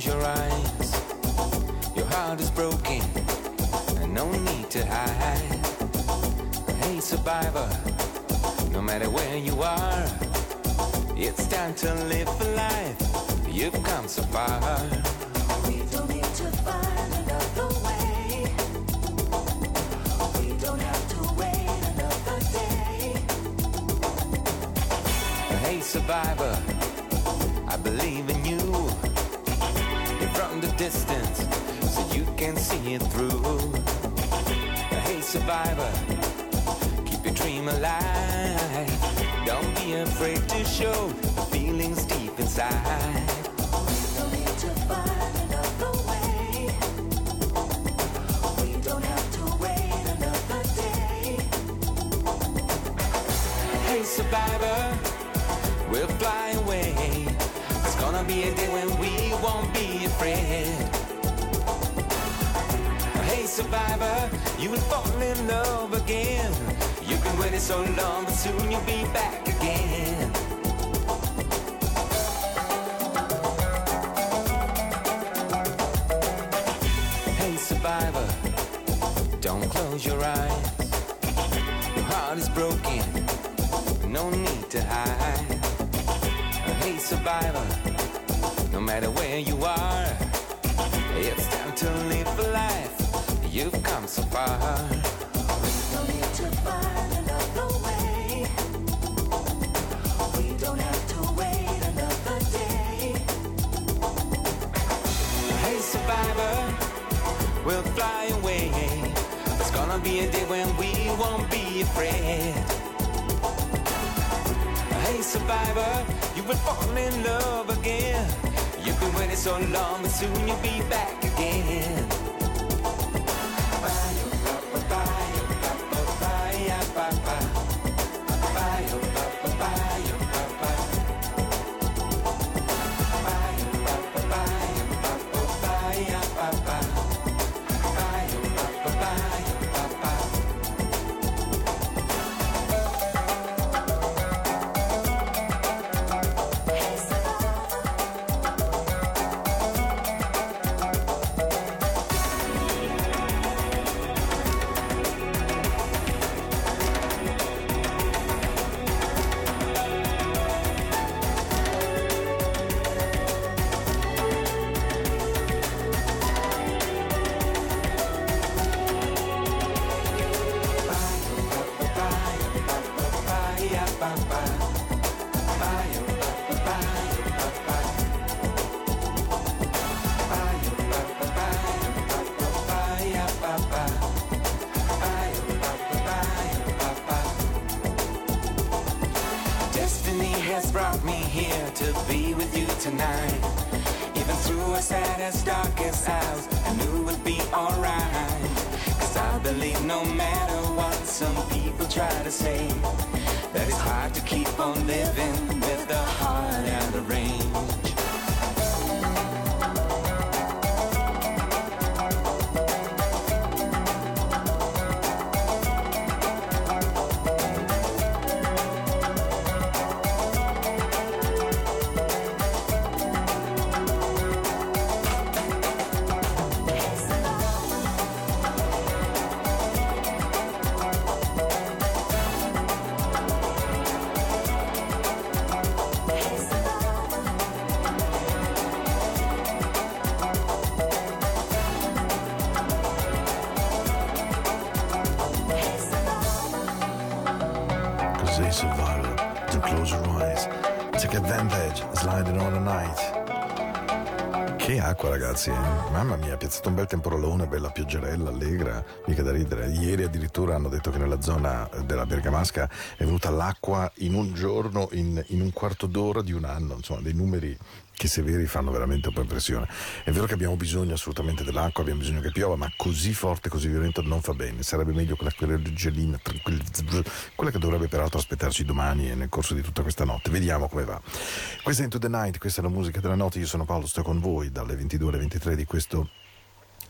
close your eyes. Your heart is broken, and no need to hide. Hey, survivor, no matter where you are, it's time to live a life. You've come so far. We don't need to find another way. We don't have to wait another day. Hey, survivor, I believe in you. It through. Hey, survivor, keep your dream alive. Don't be afraid to show the feelings deep inside. We don't need to find another way. We don't have to wait another day. Hey, survivor, we'll fly away. It's gonna be a day when we won't be afraid. Survivor, you will fall in love again. You've been waiting so long, but soon you'll be back again. Hey, survivor, don't close your eyes. Your heart is broken, no need to hide. Hey, survivor, no matter where you are, it's time to live life. Hey, survivor, we'll fly away. It's gonna be a day when we won't be afraid. Hey, survivor, you will fall in love again. You've been waiting so long, but soon you'll be back again. Acqua ragazzi, mamma mia, ha piazzato un bel temporalone, bella pioggerella, allegra, mica da ridere. Ieri addirittura hanno detto che nella zona della Bergamasca è venuta l'acqua in un giorno, in, in un quarto d'ora di un anno, insomma dei numeri che severi fanno veramente un po' impressione. È vero che abbiamo bisogno assolutamente dell'acqua, abbiamo bisogno che piova, ma così forte, così violento non fa bene. Sarebbe meglio quella, tranquilla, quella che dovrebbe peraltro aspettarci domani e nel corso di tutta questa notte. Vediamo come va. Questa è Into the Night, questa è la musica della notte. Io sono Paolo, sto con voi dalle 22 alle 23 di questo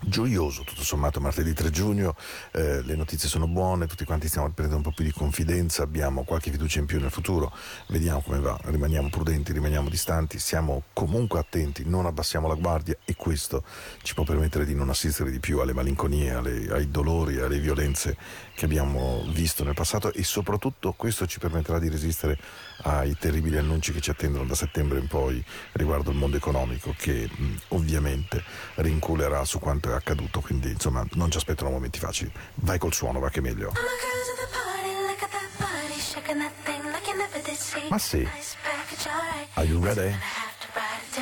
gioioso tutto sommato martedì 3 giugno. Eh, le notizie sono buone tutti quanti stiamo prendendo un po' più di confidenza abbiamo qualche fiducia in più nel futuro. Vediamo come va rimaniamo prudenti rimaniamo distanti siamo comunque attenti non abbassiamo la guardia e questo ci può permettere di non assistere di più alle malinconie alle, ai dolori alle violenze che abbiamo visto nel passato e soprattutto questo ci permetterà di resistere ai terribili annunci che ci attendono da settembre in poi riguardo il mondo economico che mh, ovviamente rinculerà su quanto è accaduto, quindi insomma non ci aspettano momenti facili. Vai col suono, va che meglio. Ma sì. Are you ready?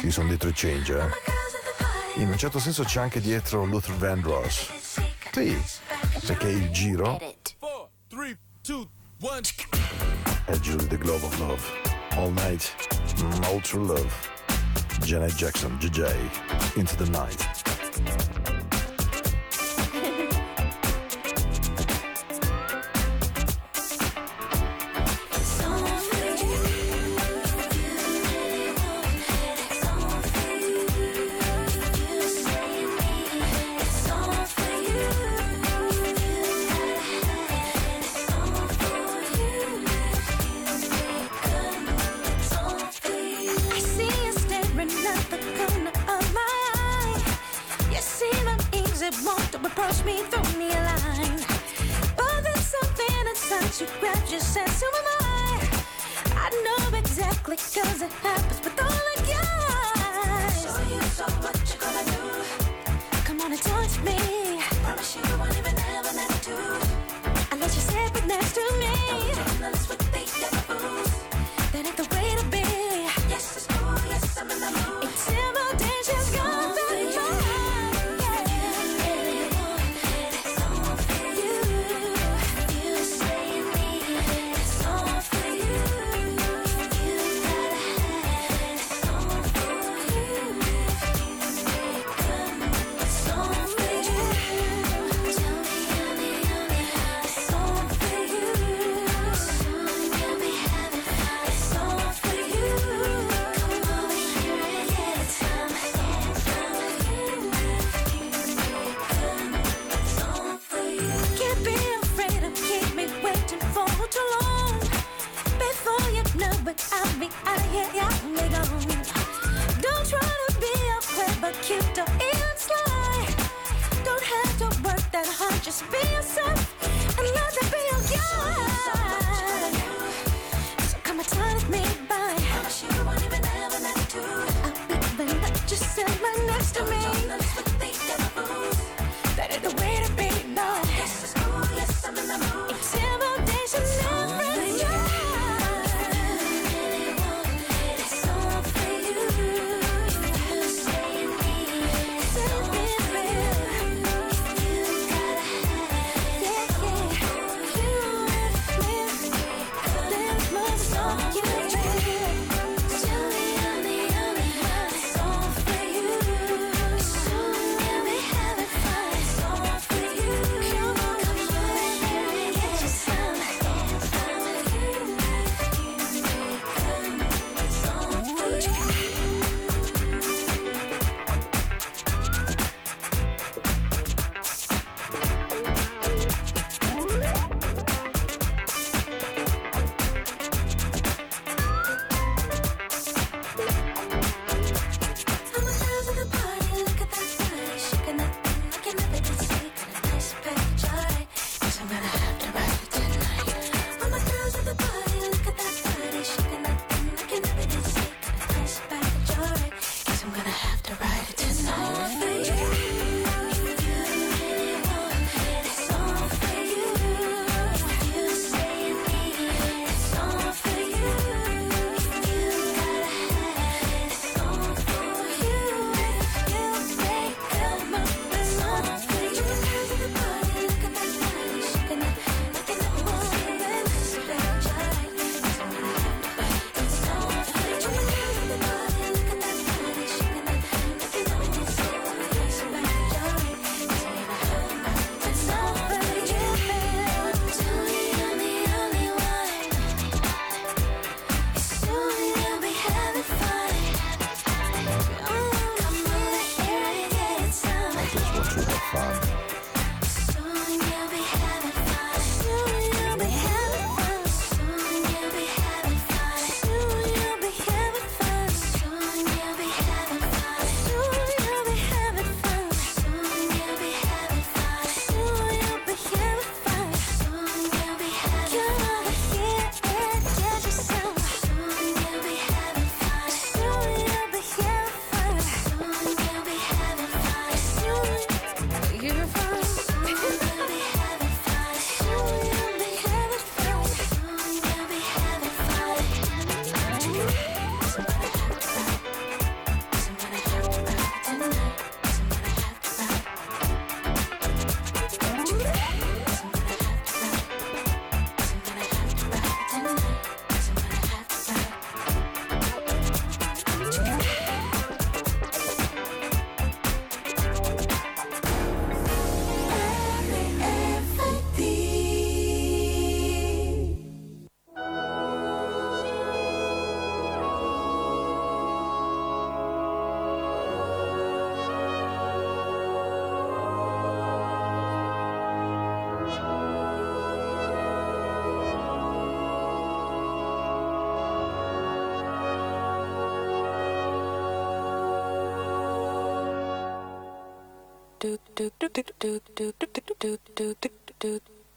Ci sono dietro i change, eh? In un certo senso c'è anche dietro Luther Vandross. Sì, perché il giro è giro The Glow of Love. All night, ultra love. Janet Jackson, JJ, Into the Night.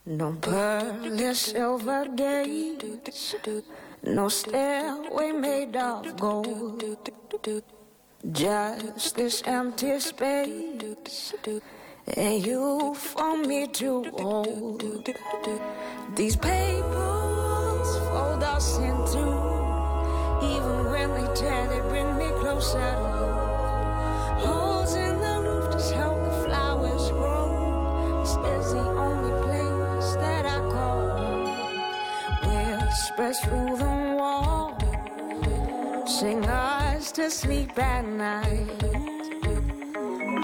No pearly silver gates, no stairway made of gold. Just this empty space, and you for me to hold. These papers fold us into, even when they tear, they bring me closer Whispers through the wall, sing us to sleep at night.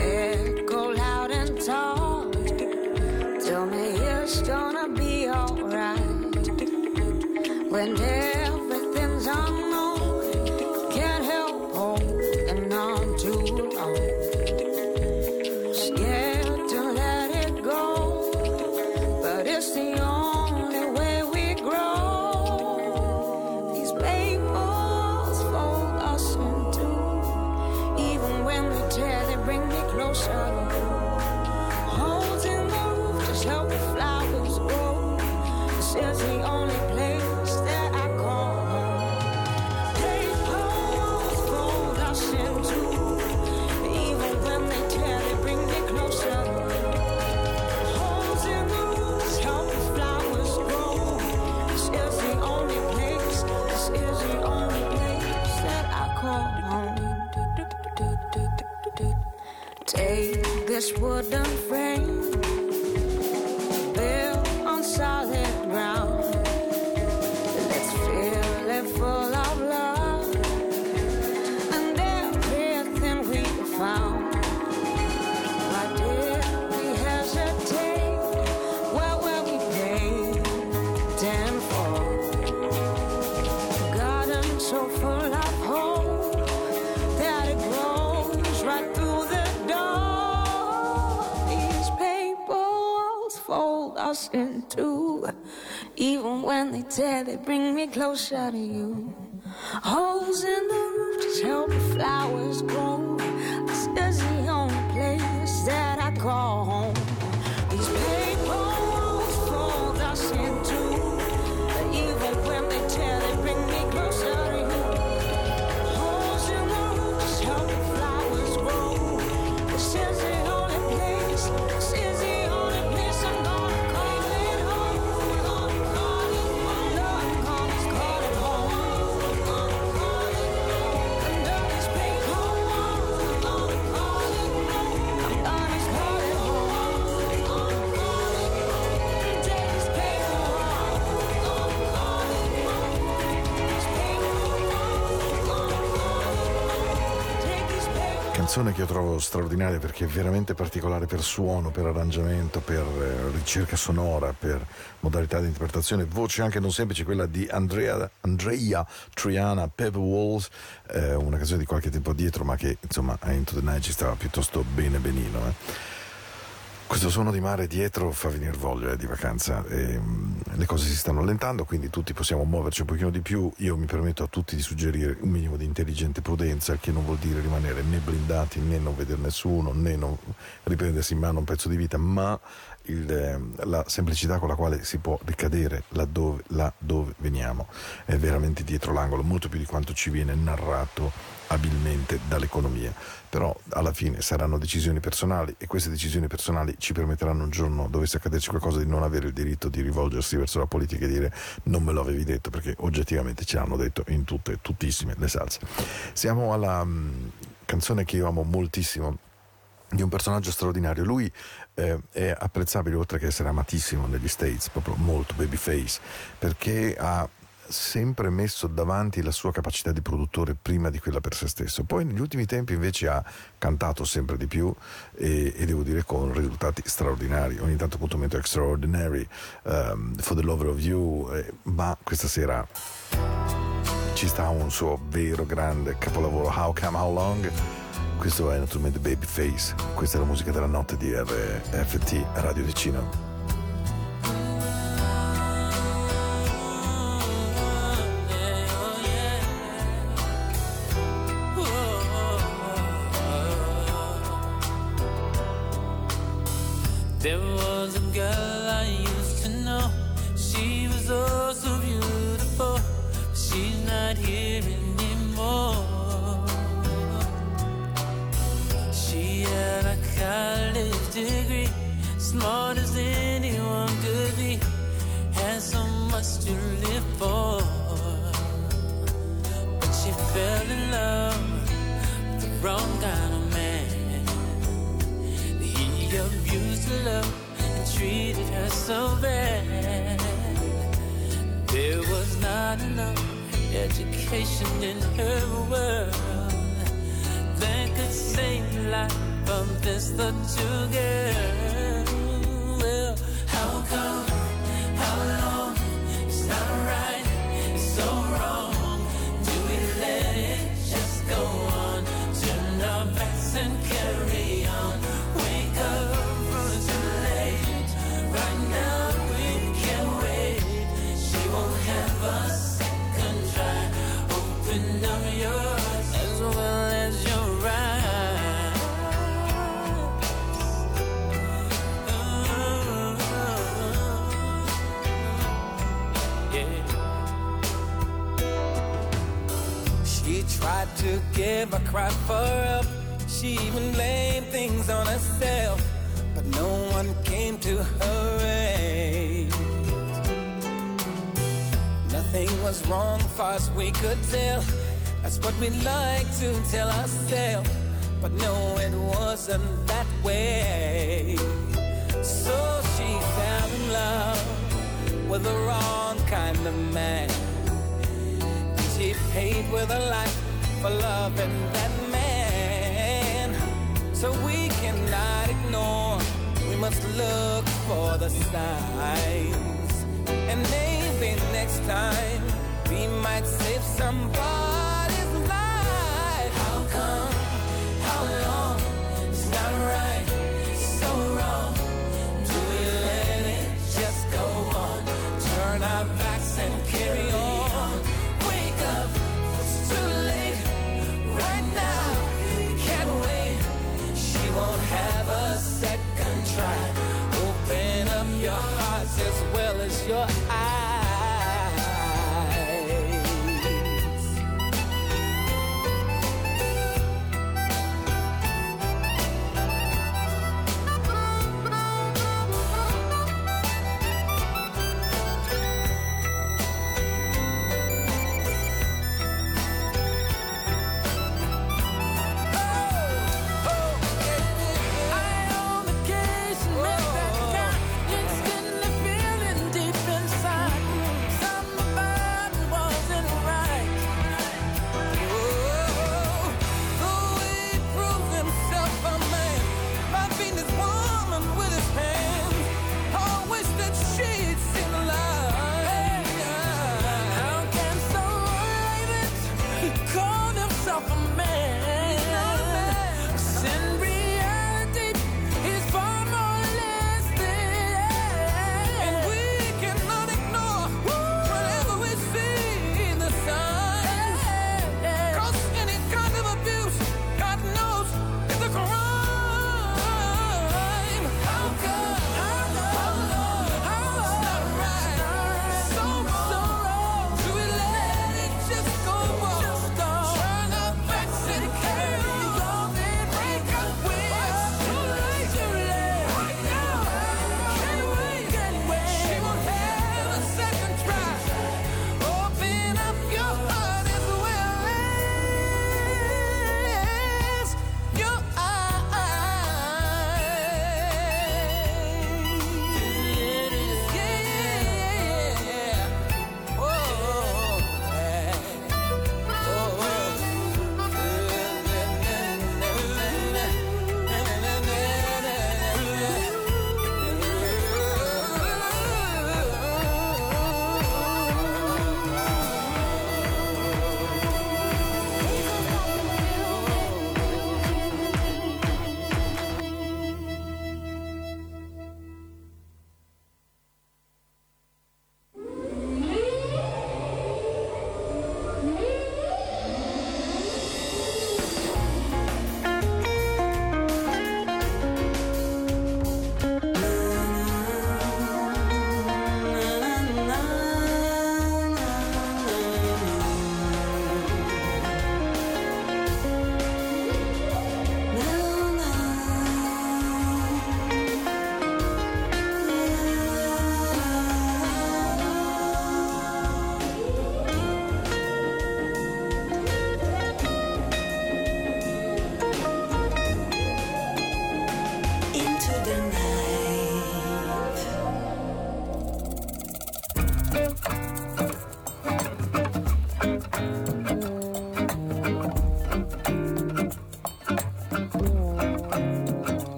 Echo loud and tall, tell me it's gonna be alright. When Take this they bring me closer to you. Holes in the roof just help the flowers grow. This is the only place that I call home. Canzone che io trovo straordinaria perché è veramente particolare per suono, per arrangiamento, per eh, ricerca sonora, per modalità di interpretazione, voce anche non semplice, quella di Andrea, Andrea Triana Pepper Walls, eh, una canzone di qualche tempo dietro ma che insomma a Into the Night ci stava piuttosto bene benino. eh. Questo suono di mare dietro fa venire voglia eh, di vacanza. e, mm, le cose si stanno allentando, quindi tutti possiamo muoverci un pochino di più. Io mi permetto a tutti di suggerire un minimo di intelligente prudenza, che non vuol dire rimanere né blindati né non vedere nessuno, né non riprendersi in mano un pezzo di vita, ma il, eh, la semplicità con la quale si può ricadere laddove, là dove veniamo è veramente dietro l'angolo, molto più di quanto ci viene narrato abilmente dall'economia. Però alla fine saranno decisioni personali e queste decisioni personali ci permetteranno un giorno, dovesse accaderci qualcosa, di non avere il diritto di rivolgersi verso la politica e dire non me lo avevi detto, perché oggettivamente ce l'hanno detto in tutte, tuttissime le salse. Siamo alla mm, canzone che io amo moltissimo di un personaggio straordinario. Lui eh, è apprezzabile oltre che essere amatissimo negli States, proprio molto babyface, perché ha sempre messo davanti la sua capacità di produttore prima di quella per se stesso. Poi negli ultimi tempi invece ha cantato sempre di più e, e devo dire con risultati straordinari. Ogni tanto appunto metto Extraordinary, um, For the Lover of You, eh, ma questa sera ci sta un suo vero grande capolavoro How Come How Long questo è naturalmente Babyface. Questa è la musica della notte di RFT Radio Ticino wrong kind of man. He abused her love and treated her so bad. There was not enough education in her world that could save the life of this little girl. Well, how come? Cry for help. She even blamed things on herself, but no one came to her aid. Nothing was wrong, far as we could tell. That's what we like to tell ourselves, but no, it wasn't that way. So she fell in love with the wrong kind of man. She paid with her life for that man. So we cannot ignore, we must look for the signs. And maybe next time we might save somebody's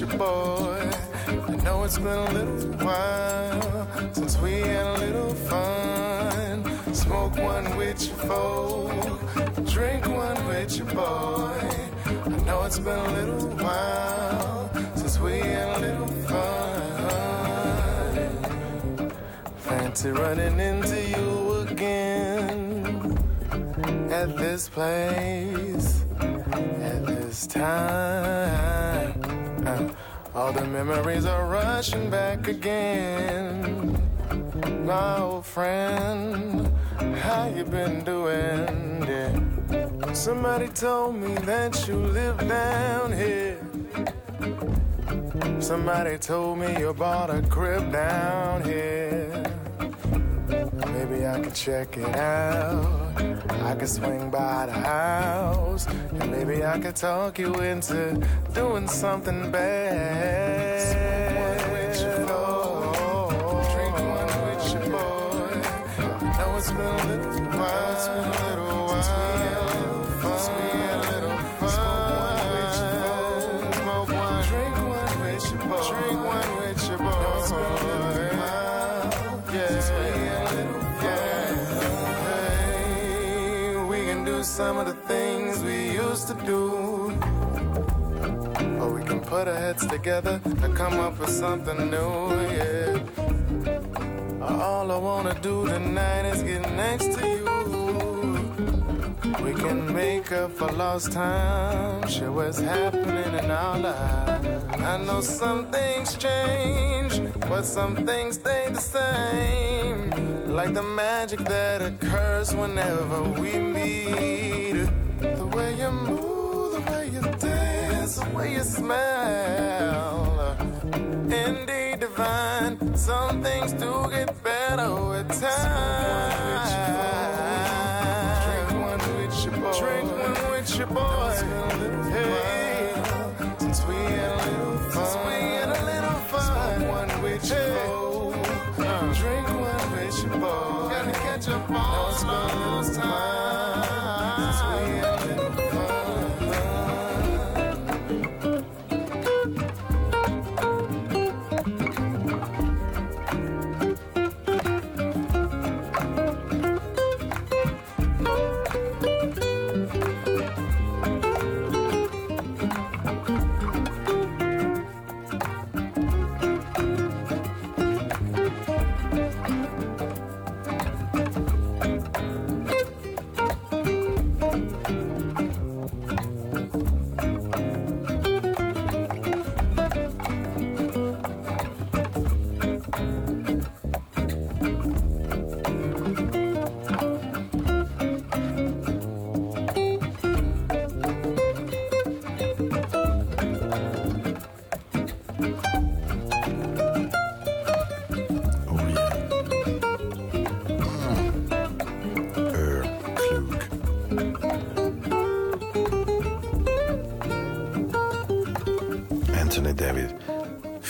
your boy. I know it's been a little while since we had a little fun. Smoke one with your folk. Drink one with your boy. I know it's been a little while since we had a little fun. Fancy running into you again at this place, at this time. Uh, all the memories are rushing back again. My old friend, how you been doing? Yeah. Somebody told me that you live down here. Somebody told me you bought a crib down here. Maybe I could check it out. I could swing by the house. And maybe I could talk you into doing something bad. Oh. Drink one with your boy. I know it's been a little some of the things we used to do. Or we can put our heads together and come up with something new, yeah. Uh, all I wanna do tonight is get next to you. We can make up for lost time, share what's happening in our lives. I know some things change, but some things stay the same. Like the magic that occurs whenever we meet. The way you move, the way you dance, the way you smile. Indeed divine, some things do get better with time. Drink one with your boy. Drink one with your boy. Hey, since we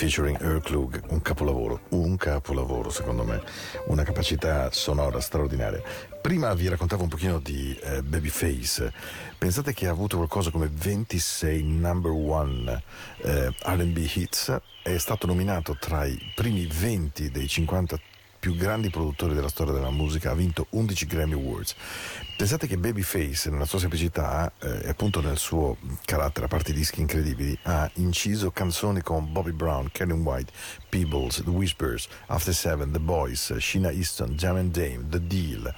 featuring Earl Klug, un capolavoro, un capolavoro secondo me, una capacità sonora straordinaria. Prima vi raccontavo un pochino di eh, Babyface, pensate che ha avuto qualcosa come 26 number one eh, RB hits, è stato nominato tra i primi 20 dei 50 più grandi produttori della storia della musica, ha vinto 11 Grammy Awards. Pensate che Babyface, nella sua semplicità eh, e appunto nel suo carattere, a parte i dischi incredibili, ha inciso canzoni con Bobby Brown, Karen White, Peebles, The Whispers, After Seven, The Boys, Sheena Easton, Jam and Dame, The Deal.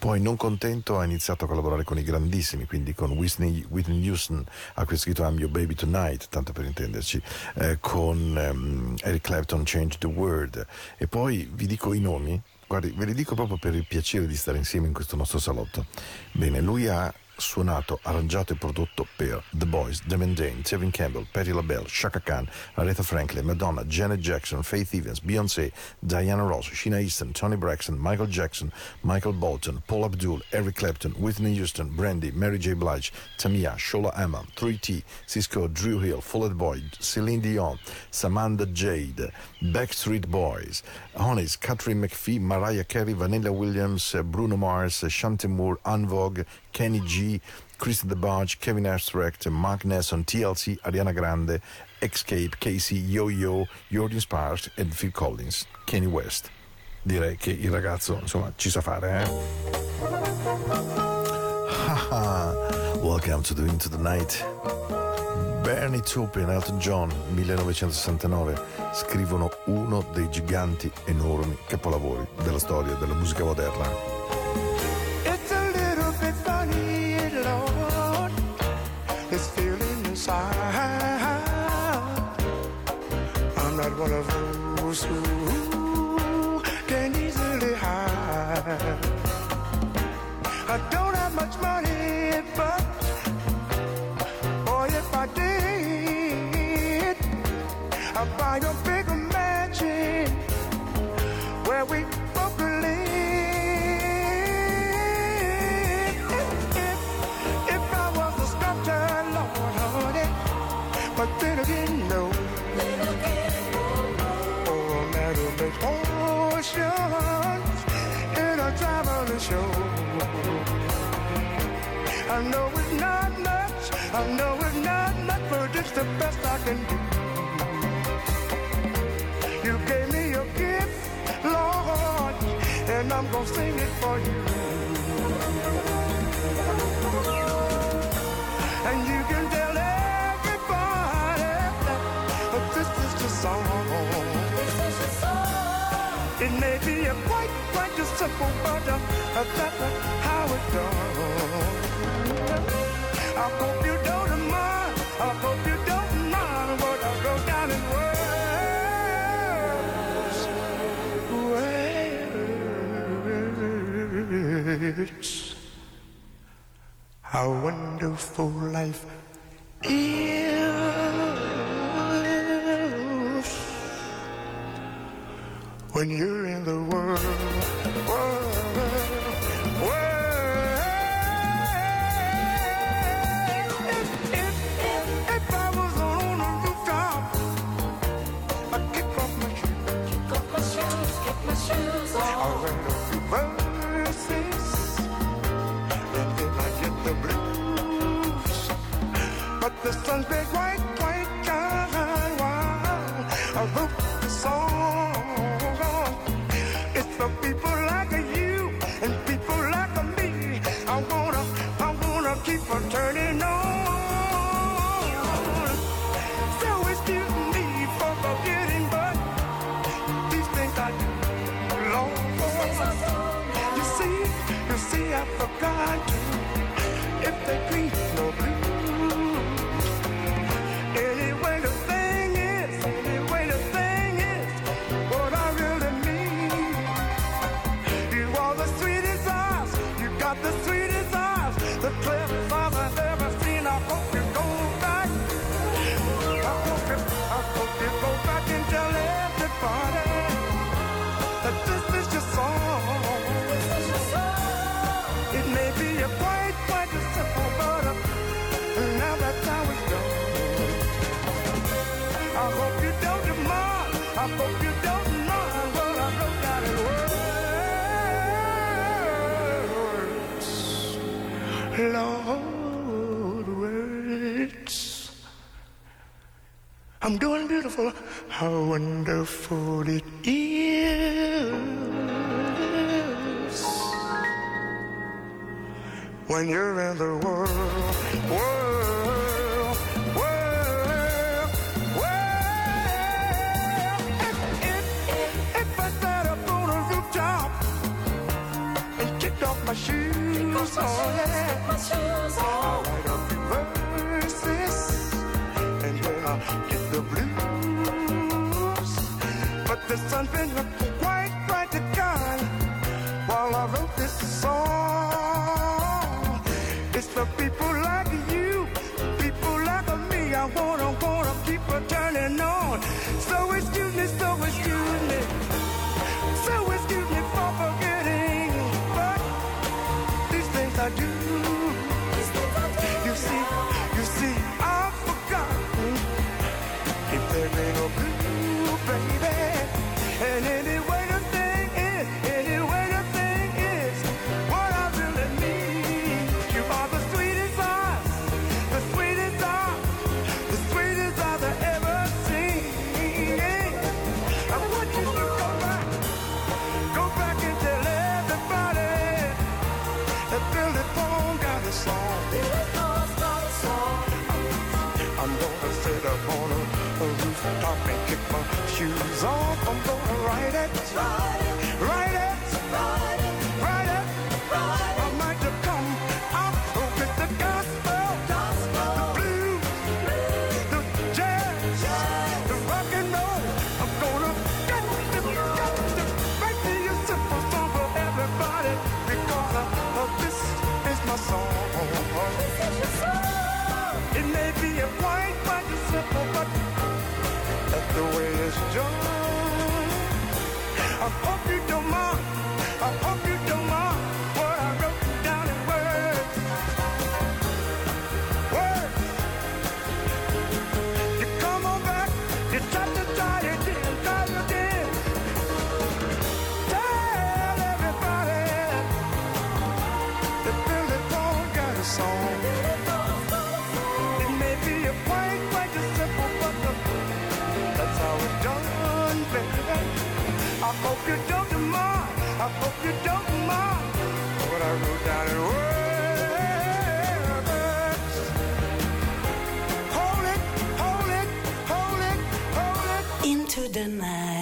Poi, non contento, ha iniziato a collaborare con i grandissimi, quindi con Whitney, Whitney Houston, a cui ha scritto I'm Your Baby Tonight, tanto per intenderci, eh, con ehm, Eric Clapton, Change the World. E poi vi dico i nomi, guardi, ve li dico proprio per il piacere di stare insieme in questo nostro salotto. Bene, lui ha suonato, arrangiato e prodotto per The Boys, Devin Dane, Tevin Campbell, Patti LaBelle, Shaka Khan, Aretha Franklin, Madonna, Janet Jackson, Faith Evans, Beyoncé, Diana Ross, Sheena Easton, Tony Braxton, Michael Jackson, Michael Bolton, Paul Abdul, Eric Clapton, Whitney Houston, Brandy, Mary J. Blige, Tamia, Shola Amma, 3T, Cisco, Drew Hill, Fall Out Boy, Celine Dion, Samantha Jade, Backstreet Boys, Honest, Catherine McPhee, Mariah Carey, Vanilla Williams, Bruno Mars, Shanti Moore, Unvogue, Kenny G, Chris the Barge, Kevin Abstract, Mark Nesson, TLC, Ariana Grande, Escape, Casey, Yo-Yo, Jordan Sparks e Phil Collins, Kanye West. Direi che il ragazzo, insomma, ci sa fare, eh? Welcome to the Into the Night. Bernie Taupin Elton John, 1969, scrivono uno dei giganti enormi capolavori della storia della musica moderna. Oceans in a traveling show. I know it's not much, I know it's not much, but it's the best I can do. You gave me a gift, Lord, and I'm gonna sing it for you. And you can tell everybody that this is just song. It may be a quite, quite a simple, but uh, that's how it goes. I hope you don't mind. I hope you don't mind what I wrote down in words. Words. How wonderful life is when you're in the world. world, got the sweetest eyes, the clearest I'm doing beautiful. How wonderful it is when you're in the world, world, world, world. If, if, if I sat up on a rooftop and kicked off my shoes, oh yeah, oh. I'll write a few verses and then I'll get the blues. But the sun's been quite, quite the kind while I wrote this song. It's for people like you, people like me. I wanna, wanna keep turning on. So excuse me, so excuse me, Tommy, kick my shoes off. I'm gonna ride it. Ride it. Ride it. Ride it. I might have come out with the gospel. Gospel. The blues. blues. The jazz. jazz. The rock and roll. I'm gonna get the, get the, make me a simple song for everybody. Because I, uh, this is my song. This is your song. It may be a the way it's done. I hope you I hope you don't mind. I hope you don't mind. What I wrote down in words. Hold it, hold it, hold it, hold it. Into the night.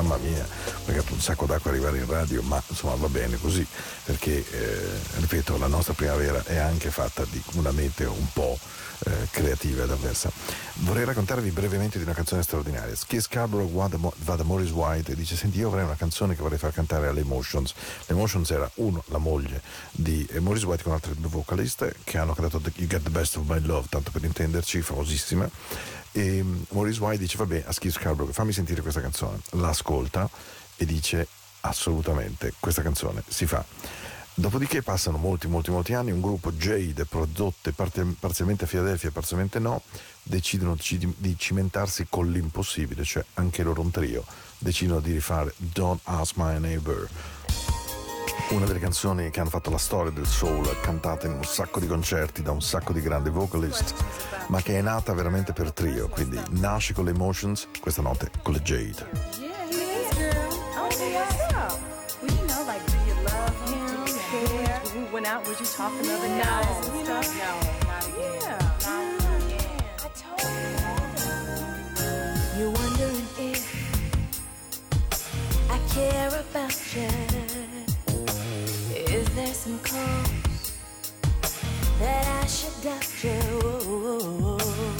Mamma mia, ho pagato un sacco d'acqua arrivare in radio, ma insomma va bene così, perché eh, ripeto, la nostra primavera è anche fatta di una meteo un po' eh, creativa ed avversa. Vorrei raccontarvi brevemente di una canzone straordinaria. Skis Scarborough va da, Mo- va da Morris White e dice: Senti, io avrei una canzone che vorrei far cantare alle Emotions. Le Emotions era uno, la moglie di eh, Morris White con altre due vocaliste che hanno cantato You Get the Best of My Love, tanto per intenderci, famosissima. E Morris White dice: Vabbè, a Skis Scarborough, fammi sentire questa canzone. L'ascolta e dice: Assolutamente, questa canzone si fa. Dopodiché passano molti, molti, molti anni, un gruppo Jade, prodotte parzialmente a Filadelfia parzialmente no, decidono ci- di cimentarsi con l'impossibile, cioè anche loro un trio, decidono di rifare Don't Ask My Neighbor, una delle canzoni che hanno fatto la storia del soul, cantata in un sacco di concerti da un sacco di grandi vocalist, ma che è nata veramente per trio, quindi nasce con le Emotions, questa notte con le Jade. You're wondering if I care about you. Some cause that I should doubt you?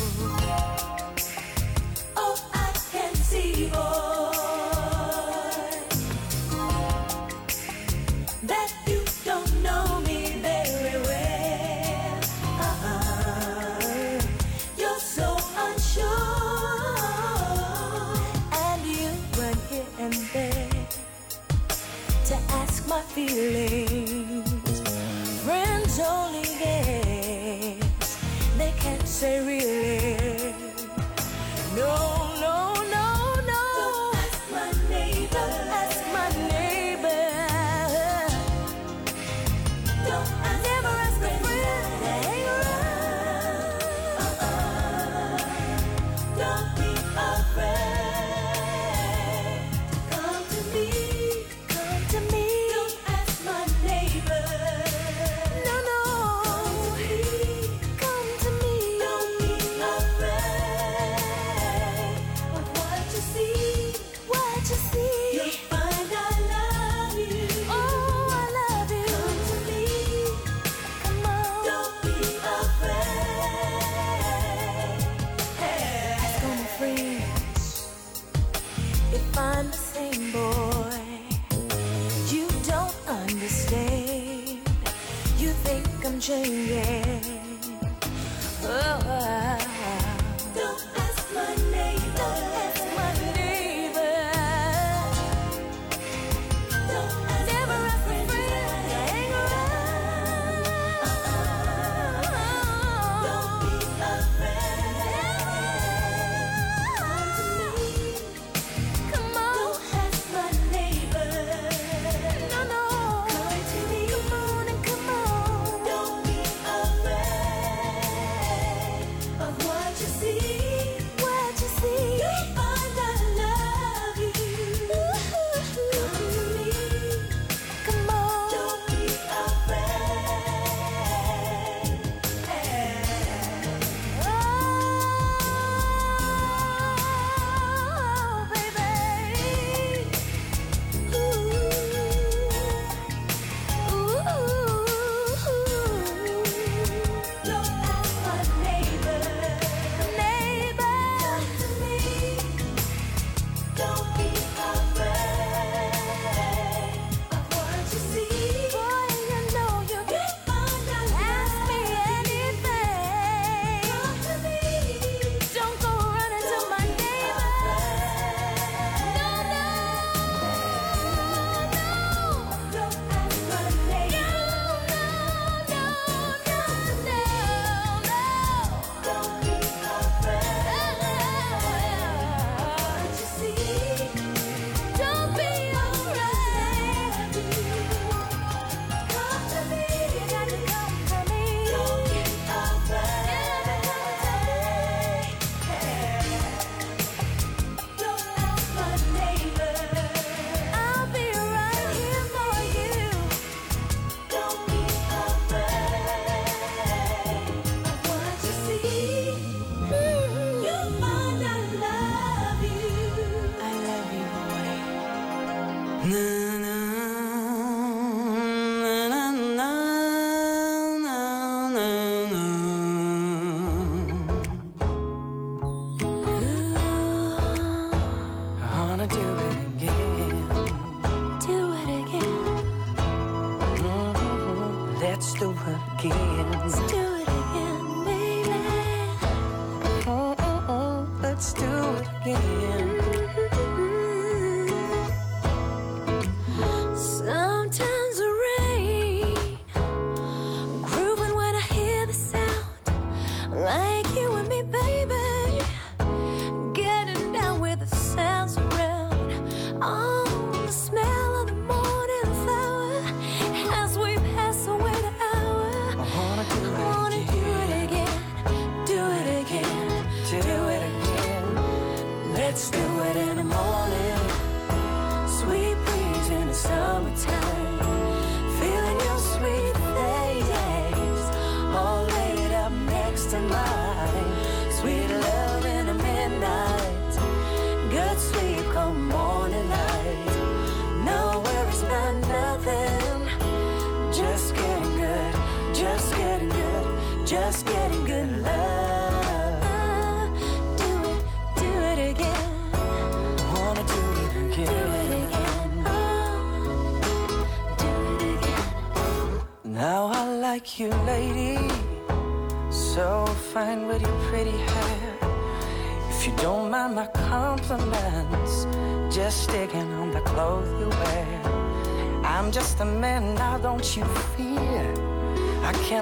Don't you fear?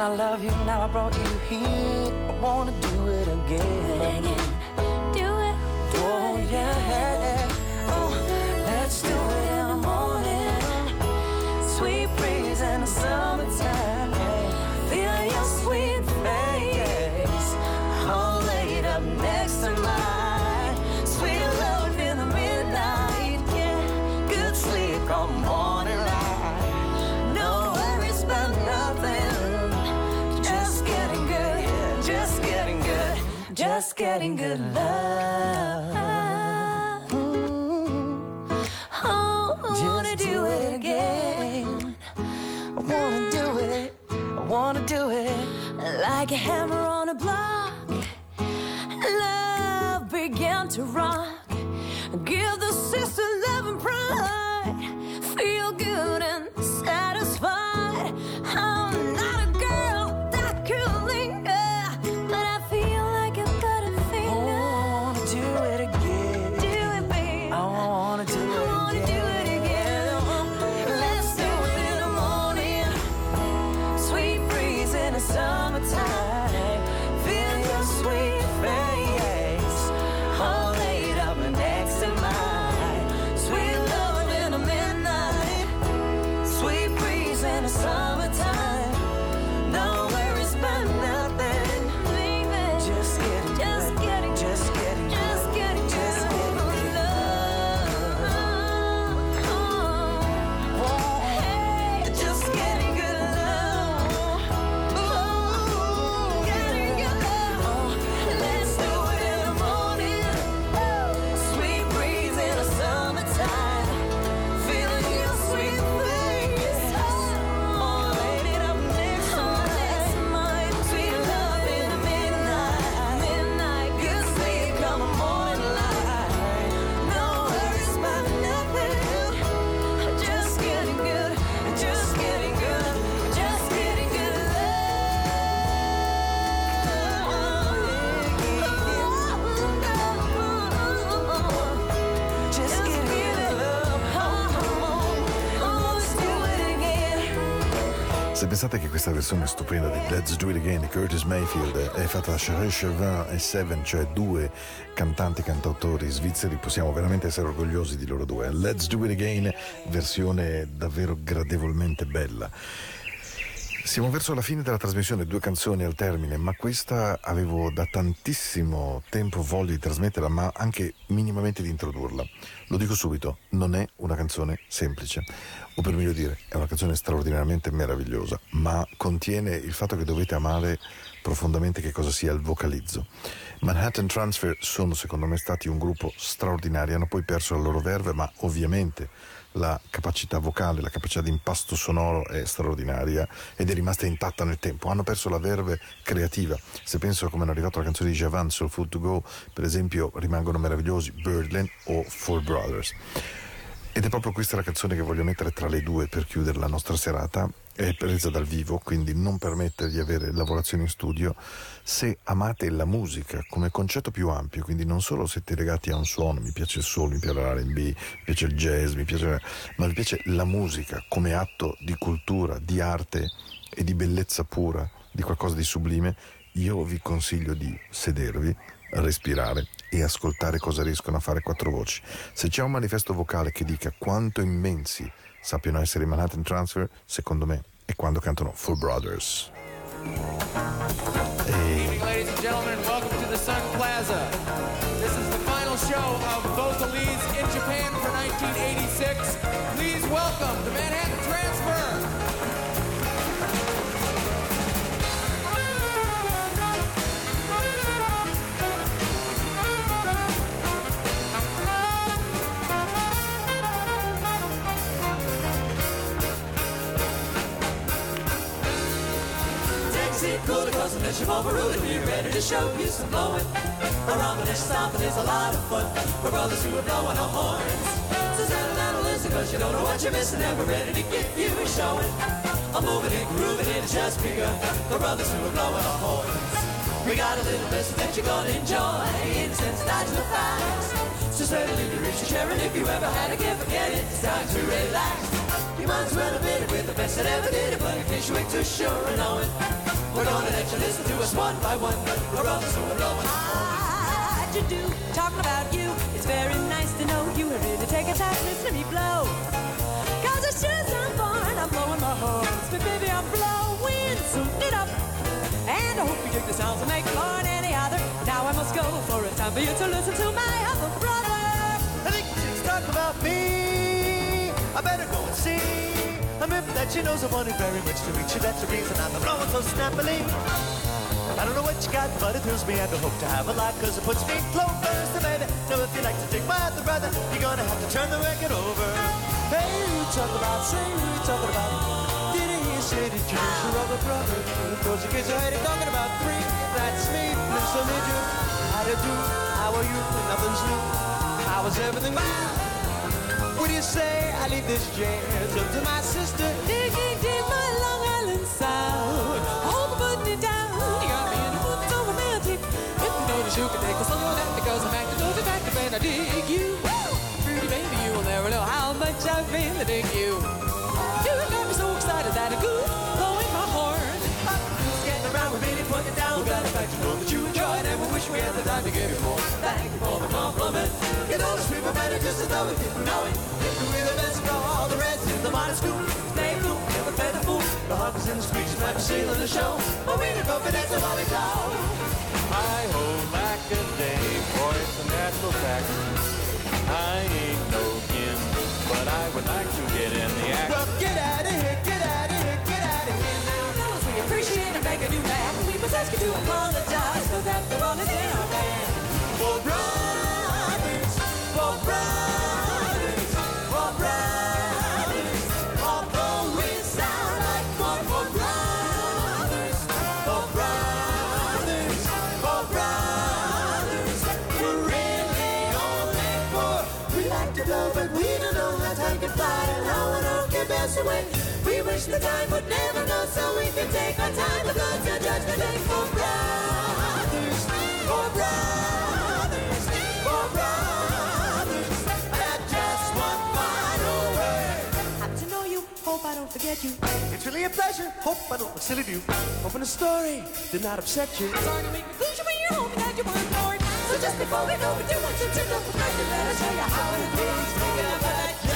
I love you now, I brought you here. I wanna do it again. Again, Just good love. Oh, I wanna do it again. I wanna do it. I wanna do it. Like a hammer pensate che questa versione stupenda di Let's Do It Again di Curtis Mayfield è fatta da Charles Chauvin e Seven, cioè due cantanti cantautori svizzeri, possiamo veramente essere orgogliosi di loro due. Let's Do It Again, versione davvero gradevolmente bella. Siamo verso la fine della trasmissione, due canzoni al termine, ma questa avevo da tantissimo tempo voglia di trasmetterla, ma anche minimamente di introdurla. Lo dico subito, non è una canzone semplice, o per meglio dire, è una canzone straordinariamente meravigliosa, ma contiene il fatto che dovete amare profondamente che cosa sia il vocalizzo. Manhattan Transfer sono secondo me stati un gruppo straordinario, hanno poi perso la loro verve, ma ovviamente la capacità vocale, la capacità di impasto sonoro è straordinaria ed è rimasta intatta nel tempo. Hanno perso la verve creativa. Se penso a come hanno arrivato la canzone di Javan sul Food to Go, per esempio, rimangono meravigliosi Birdland o Four Brothers. Ed è proprio questa la canzone che voglio mettere tra le due per chiudere la nostra serata. È presa dal vivo, quindi non permette di avere lavorazioni in studio. Se amate la musica come concetto più ampio, quindi non solo siete legati a un suono, mi piace il soul, mi piace l'R&B, mi piace il jazz, mi piace, ma vi piace la musica come atto di cultura, di arte e di bellezza pura, di qualcosa di sublime, io vi consiglio di sedervi, respirare e ascoltare cosa riescono a fare quattro voci. Se c'è un manifesto vocale che dica quanto immensi sappiano essere i Manhattan Transfer, secondo me e quando cantano Full Brothers. E... cool the cousin, and rude, ready to show you some blowing. A and stomping is a lot of fun for brothers who are blowing our horns. So settle down and listen, cause you don't know what you're missing, and we're ready to give you a showing. I'm moving and grooving, it has just begun for brothers who are blowing our horns. We got a little message that you're gonna enjoy, incense, dodge the facts. So settle in to reach your share, and if you ever had a gift, forget it, it's time to relax. You might as well been it with the best that ever did it, but in case you ain't too sure of knowing, we're gonna let you listen to us one by one. We're brothers who are blowing What you do, talking about you. It's very nice to know you have really taken time to listen to me blow. Cause it's just I'm fun, I'm blowing my horns. But baby, I'm blowing, suiting it up. And I hope you dig the sounds that make more than any other. Now I must go for a time for you to listen to my other brother. I think she's talking about me. I better go and see. I'm if that she knows I wanted very much to meet you. That's the reason I'm blowing so snappily. I don't know what you got, but it thrills me I hope to have a lot, cause it puts me closer to baby. Now if you like to dig my other brother, you're gonna have to turn the record over. Hey, you talking about? Say who you talking about? Didn't hear say that you was your other brother? Of course, in case I heard talking about three, that's me. To you. How to do? How are you? Nothing's new. How was everything? What do you say? I leave this jazz up to my sister. Dig, dig, dig, my Long Island sound. Hold the putting it down. You got me in the mood so romantic. If you notice, you can take a song on that because I'm acting so attractive and I dig you. Pretty baby, you will never know how much I really dig you. You got me so excited that I'm blowing my horn. Just getting around with me, put it down. Got the fact you know that you wish we had the time to give you more. Thank you for the compliment. You know the street better just as we didn't know it. If we're the best, go all the rest in the modern school. Stay cool, never fed the fool. The hawkers in the streets, never stealing the show. But we the confidence of all we go. I hold back a day, for it's a natural fact. I ain't no kin, but I would like to get in the act. Well, get out of here, appreciate and making you laugh. We must ask you to apologize four that the wrong is in our band. Four brothers, four brothers, four brothers. Although we sound like one four brothers, four brothers, for brothers. We're really only four. We like to blow, but we don't know how time can fly and how an oak can pass away. Wish the time would never know, so we can take our time to go to judgment day four brothers, four brothers, four brothers. And just one final word. Happy to know you. Hope I don't forget you. It's really a pleasure. Hope I don't look silly to you. Hoping the story did not upset you. Sorry to make conclusion when you're hoping that you weren't bored. So just before we go, we do want you to know let us show you how it feels. Thinking about that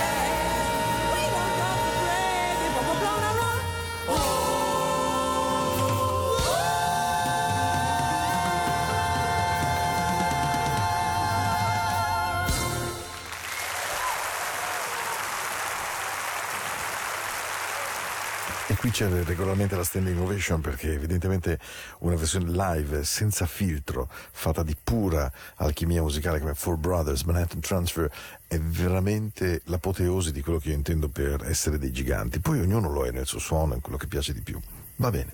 E c'è regolarmente la standing ovation perché evidentemente una versione live senza filtro, fatta di pura alchimia musicale come Four Brothers, Manhattan Transfer, è veramente l'apoteosi di quello che io intendo per essere dei giganti. Poi ognuno lo è nel suo suono, in quello che piace di più. Va bene.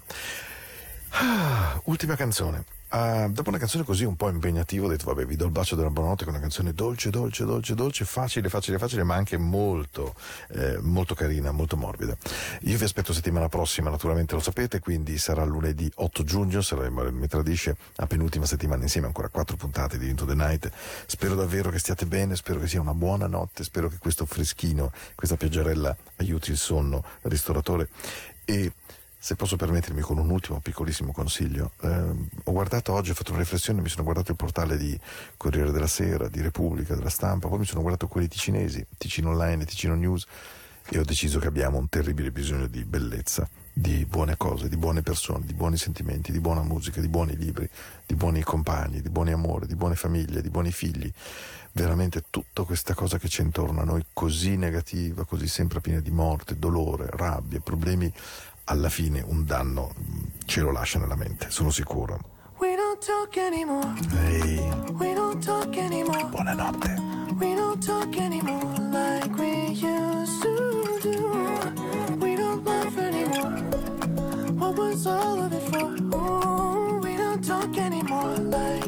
Ah, ultima canzone. Ah, dopo una canzone così un po' impegnativa ho detto vabbè vi do il bacio della buonanotte con una canzone dolce, dolce, dolce, dolce, facile, facile, facile ma anche molto, eh, molto carina, molto morbida. Io vi aspetto settimana prossima, naturalmente lo sapete, quindi sarà lunedì 8 giugno, saremo mi tradisce a penultima settimana insieme, ancora quattro puntate di Into the Night. Spero davvero che stiate bene, spero che sia una buona notte, spero che questo freschino, questa pioggerella aiuti il sonno ristoratore e se posso permettermi con un ultimo piccolissimo consiglio, eh, ho guardato oggi, ho fatto una riflessione, mi sono guardato il portale di Corriere della Sera, di Repubblica, della Stampa, poi mi sono guardato quelli ticinesi, Ticino Online, Ticino News e ho deciso che abbiamo un terribile bisogno di bellezza, di buone cose, di buone persone, di buoni sentimenti, di buona musica, di buoni libri, di buoni compagni, di buoni amori, di buone famiglie, di buoni figli. Veramente tutta questa cosa che c'è intorno a noi così negativa, così sempre piena di morte, dolore, rabbia, problemi alla fine un danno ce lo lascia nella mente, sono sicuro. We don't talk anymore. Ehi, We don't talk anymore. buonanotte. We don't talk anymore like we used to do. We don't laugh anymore. What was all of it for? Ooh, we don't talk anymore like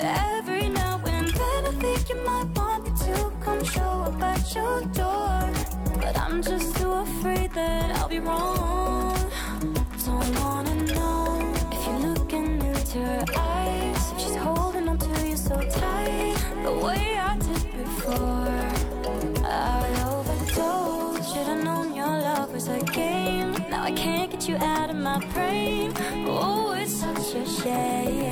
Every now and then I think you might want me to come show up at your door. But I'm just too afraid that I'll be wrong. Don't wanna know if you're looking into her eyes. She's holding on to you so tight, the way I did before. I overdosed. Should've known your love was a game. Now I can't get you out of my brain. Oh, it's such a shame.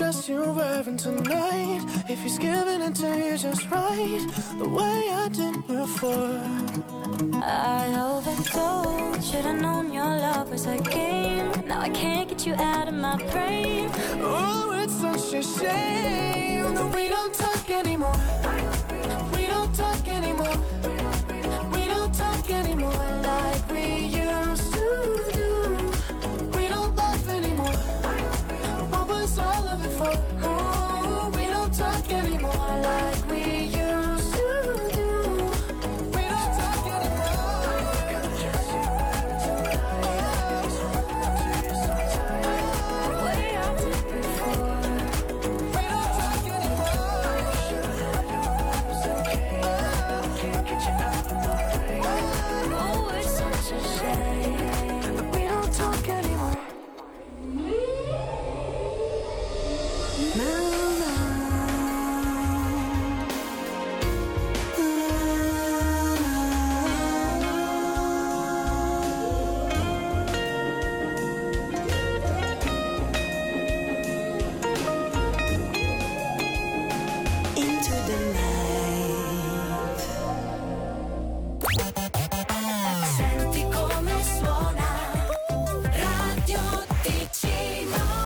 dress you're wearing tonight. If he's giving it to you just right, the way I did before. I overdosed. Should've known your love was a game. Now I can't get you out of my brain. Oh, it's such a shame that we don't talk anymore. We don't talk anymore. We don't talk anymore